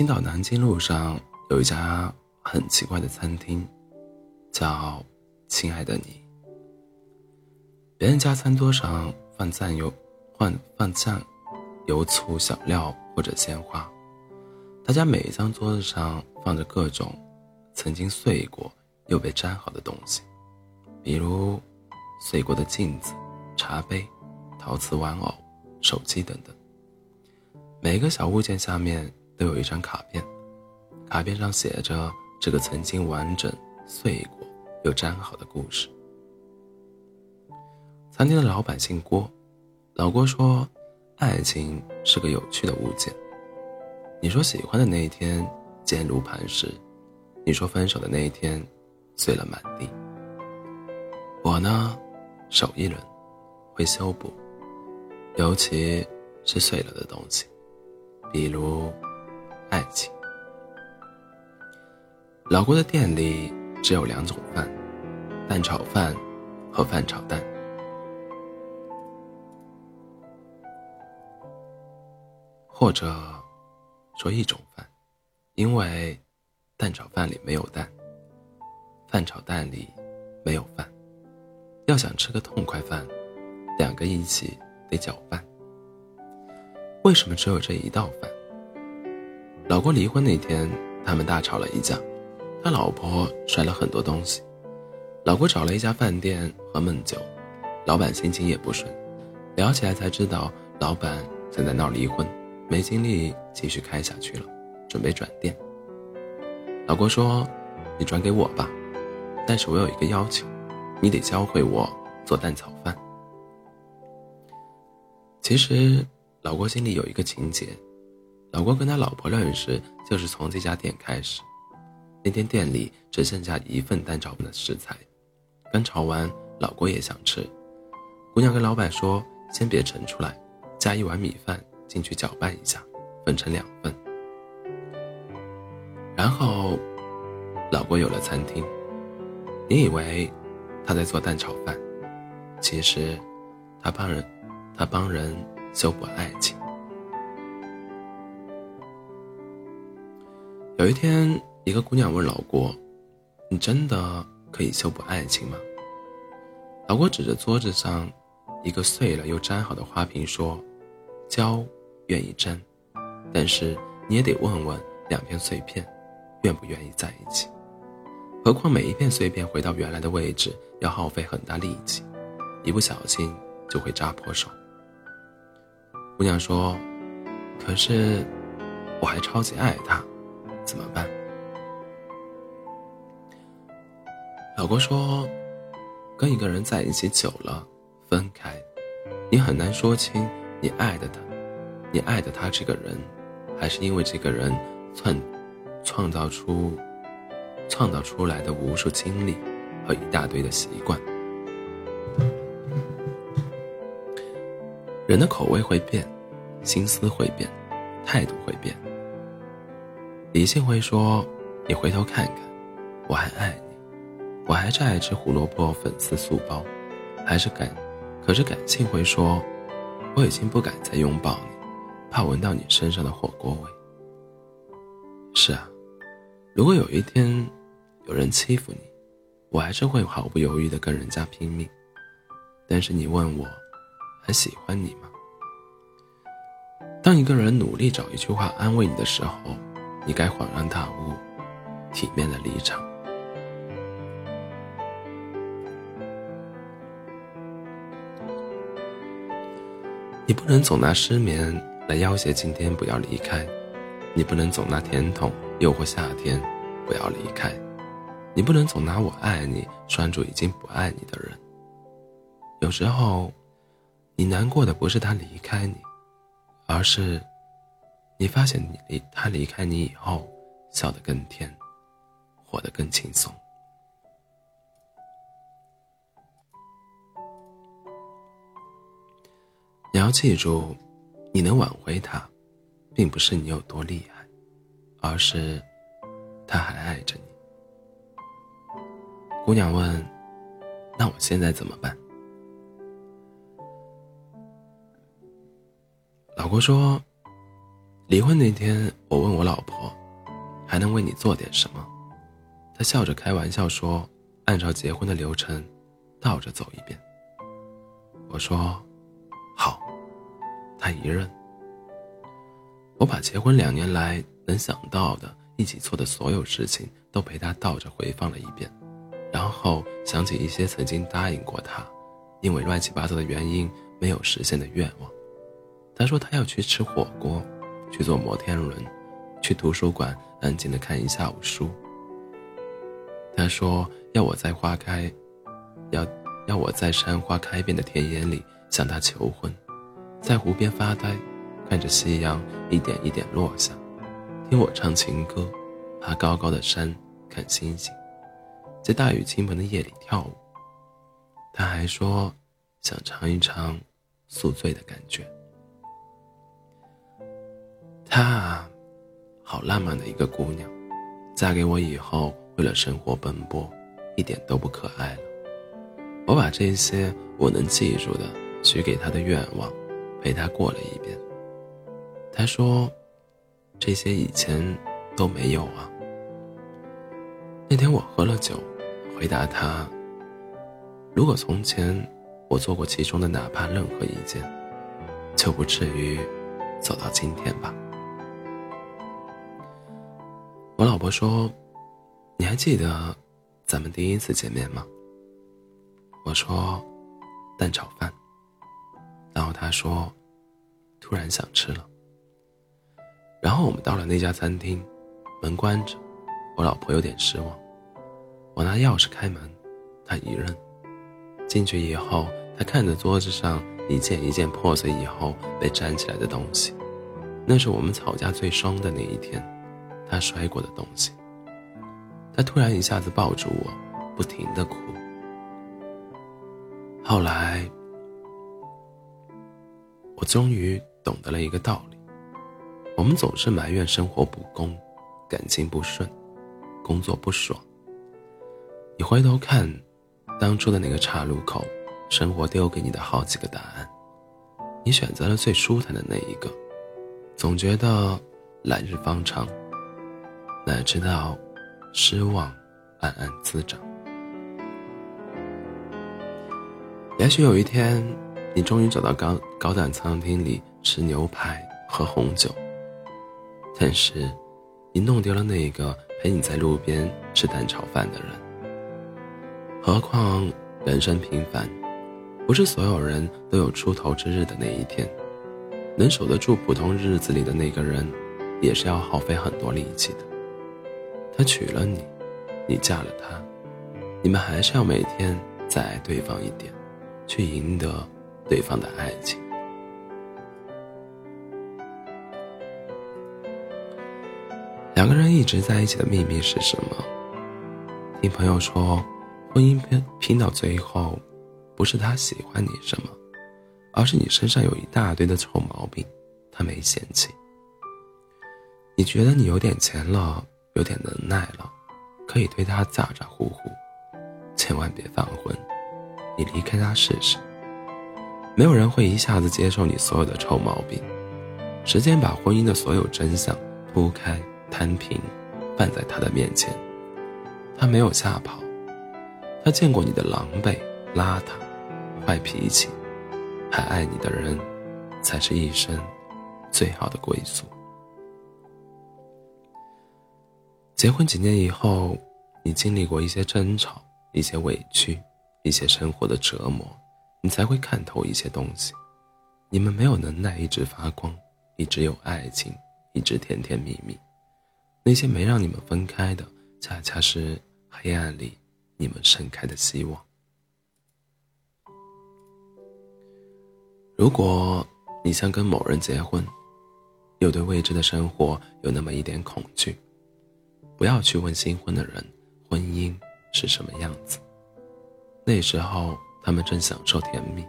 青岛南京路上有一家很奇怪的餐厅，叫“亲爱的你”。别人家餐桌上放酱油、放放酱油、醋、小料或者鲜花，他家每一张桌子上放着各种曾经碎过又被粘好的东西，比如碎过的镜子、茶杯、陶瓷玩偶、手机等等。每一个小物件下面都有一张卡片，卡片上写着这个曾经完整碎过又粘好的故事。餐厅的老板姓郭，老郭说：“爱情是个有趣的物件。你说喜欢的那一天坚如磐石，你说分手的那一天碎了满地。我呢，手艺人，会修补，尤其是碎了的东西。”比如，爱情。老郭的店里只有两种饭：蛋炒饭和饭炒蛋。或者说一种饭，因为蛋炒饭里没有蛋，饭炒蛋里没有饭。要想吃个痛快饭，两个一起得搅拌。为什么只有这一道饭？老郭离婚那天，他们大吵了一架，他老婆摔了很多东西。老郭找了一家饭店喝闷酒，老板心情也不顺，聊起来才知道，老板正在闹离婚，没精力继续开下去了，准备转店。老郭说：“你转给我吧，但是我有一个要求，你得教会我做蛋炒饭。”其实。老郭心里有一个情节，老郭跟他老婆认识就是从这家店开始。那天店里只剩下一份蛋炒饭的食材，刚炒完，老郭也想吃。姑娘跟老板说：“先别盛出来，加一碗米饭进去搅拌一下，分成两份。”然后，老郭有了餐厅。你以为他在做蛋炒饭，其实他帮人，他帮人。修补爱情。有一天，一个姑娘问老郭：“你真的可以修补爱情吗？”老郭指着桌子上一个碎了又粘好的花瓶说：“胶愿意粘，但是你也得问问两片碎片，愿不愿意在一起。何况每一片碎片回到原来的位置要耗费很大力气，一不小心就会扎破手。”姑娘说：“可是，我还超级爱他，怎么办？”老郭说：“跟一个人在一起久了，分开，你很难说清你爱的他，你爱的他这个人，还是因为这个人创创造出创造出来的无数经历和一大堆的习惯。”人的口味会变，心思会变，态度会变。理性会说：“你回头看看，我还爱你，我还是爱吃胡萝卜粉丝素包，还是感。”可是感性会说：“我已经不敢再拥抱你，怕闻到你身上的火锅味。”是啊，如果有一天有人欺负你，我还是会毫不犹豫的跟人家拼命。但是你问我。还喜欢你吗？当一个人努力找一句话安慰你的时候，你该恍然大悟，体面的离场。你不能总拿失眠来要挟今天不要离开，你不能总拿甜筒诱惑夏天不要离开，你不能总拿我爱你拴住已经不爱你的人。有时候。你难过的不是他离开你，而是你发现你离他离开你以后，笑得更甜，活得更轻松。你要记住，你能挽回他，并不是你有多厉害，而是他还爱着你。姑娘问：“那我现在怎么办？”老郭说：“离婚那天，我问我老婆，还能为你做点什么？她笑着开玩笑说：“按照结婚的流程，倒着走一遍。”我说：“好。”她一认。我把结婚两年来能想到的一起做的所有事情都陪她倒着回放了一遍，然后想起一些曾经答应过她，因为乱七八糟的原因没有实现的愿望。她说她要去吃火锅。去坐摩天轮，去图书馆安静的看一下午书。他说要我在花开，要要我在山花开遍的田野里向他求婚，在湖边发呆，看着夕阳一点一点落下，听我唱情歌，爬高高的山看星星，在大雨倾盆的夜里跳舞。他还说想尝一尝宿醉的感觉。她啊，好浪漫的一个姑娘，嫁给我以后，为了生活奔波，一点都不可爱了。我把这些我能记住的许给她的愿望，陪她过了一遍。她说：“这些以前都没有啊。”那天我喝了酒，回答她：“如果从前我做过其中的哪怕任何一件，就不至于走到今天吧。”我老婆说：“你还记得咱们第一次见面吗？”我说：“蛋炒饭。”然后她说：“突然想吃了。”然后我们到了那家餐厅，门关着，我老婆有点失望。我拿钥匙开门，她一认。进去以后，她看着桌子上一件一件破碎以后被粘起来的东西，那是我们吵架最凶的那一天。他摔过的东西。他突然一下子抱住我，不停的哭。后来，我终于懂得了一个道理：我们总是埋怨生活不公，感情不顺，工作不爽。你回头看，当初的那个岔路口，生活丢给你的好几个答案，你选择了最舒坦的那一个，总觉得来日方长。哪知道，失望暗暗滋长。也许有一天，你终于走到高高档餐厅里吃牛排、喝红酒，但是，你弄丢了那个陪你在路边吃蛋炒饭的人。何况，人生平凡，不是所有人都有出头之日的那一天。能守得住普通日子里的那个人，也是要耗费很多力气的。他娶了你，你嫁了他，你们还是要每天再爱对方一点，去赢得对方的爱情。两个人一直在一起的秘密是什么？听朋友说，婚姻拼拼到最后，不是他喜欢你什么，而是你身上有一大堆的臭毛病，他没嫌弃。你觉得你有点钱了？有点能耐了，可以对他咋咋呼呼，千万别犯浑。你离开他试试。没有人会一下子接受你所有的臭毛病。时间把婚姻的所有真相铺开摊平，放在他的面前。他没有吓跑，他见过你的狼狈、邋遢、坏脾气，还爱你的人，才是一生最好的归宿。结婚几年以后，你经历过一些争吵、一些委屈、一些生活的折磨，你才会看透一些东西。你们没有能耐一直发光，一直有爱情，一直甜甜蜜蜜。那些没让你们分开的，恰恰是黑暗里你们盛开的希望。如果你想跟某人结婚，又对未知的生活有那么一点恐惧。不要去问新婚的人，婚姻是什么样子。那时候他们正享受甜蜜，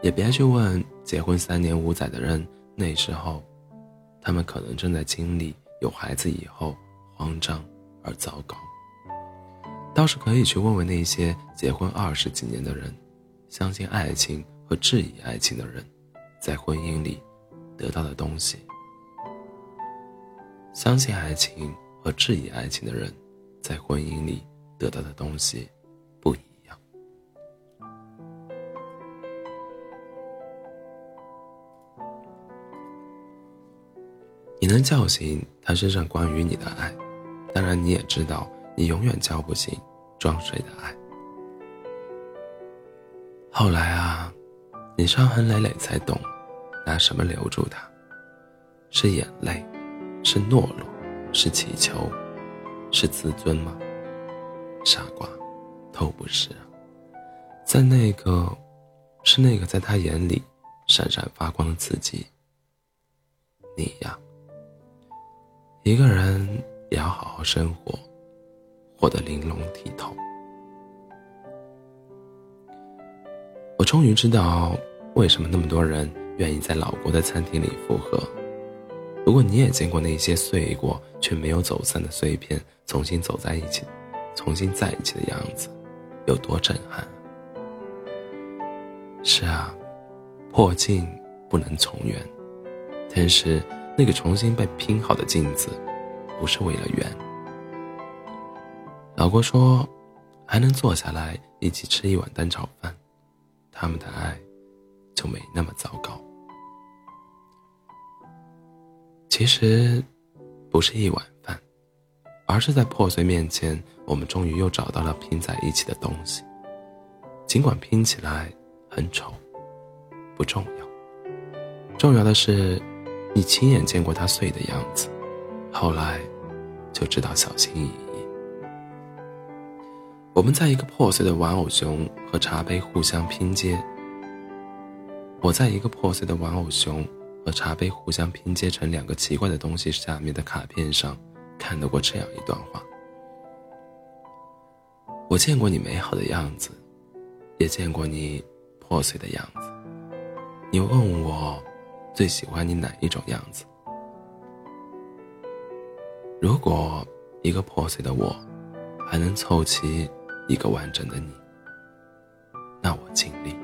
也别去问结婚三年五载的人，那时候，他们可能正在经历有孩子以后慌张而糟糕。倒是可以去问问那些结婚二十几年的人，相信爱情和质疑爱情的人，在婚姻里得到的东西相信爱情和质疑爱情的人，在婚姻里得到的东西不一样。你能叫醒他身上关于你的爱，当然你也知道，你永远叫不醒装睡的爱。后来啊，你伤痕累累才懂，拿什么留住他？是眼泪，是懦弱，是乞求，是自尊吗？傻瓜，都不是。在那个，是那个在他眼里闪闪发光的自己。你呀。一个人也要好好生活，活得玲珑剔透。我终于知道为什么那么多人愿意在老国的餐厅里复合。如果你也见过那些碎过却没有走散的碎片重新走在一起、重新在一起的样子，有多震撼？是啊，破镜不能重圆，但是。那个重新被拼好的镜子，不是为了圆。老郭说，还能坐下来一起吃一碗蛋炒饭，他们的爱就没那么糟糕。其实，不是一碗饭，而是在破碎面前，我们终于又找到了拼在一起的东西。尽管拼起来很丑，不重要，重要的是。你亲眼见过它碎的样子，后来就知道小心翼翼。我们在一个破碎的玩偶熊和茶杯互相拼接。我在一个破碎的玩偶熊和茶杯互相拼接成两个奇怪的东西下面的卡片上，看到过这样一段话：我见过你美好的样子，也见过你破碎的样子。你问我。最喜欢你哪一种样子？如果一个破碎的我，还能凑齐一个完整的你，那我尽力。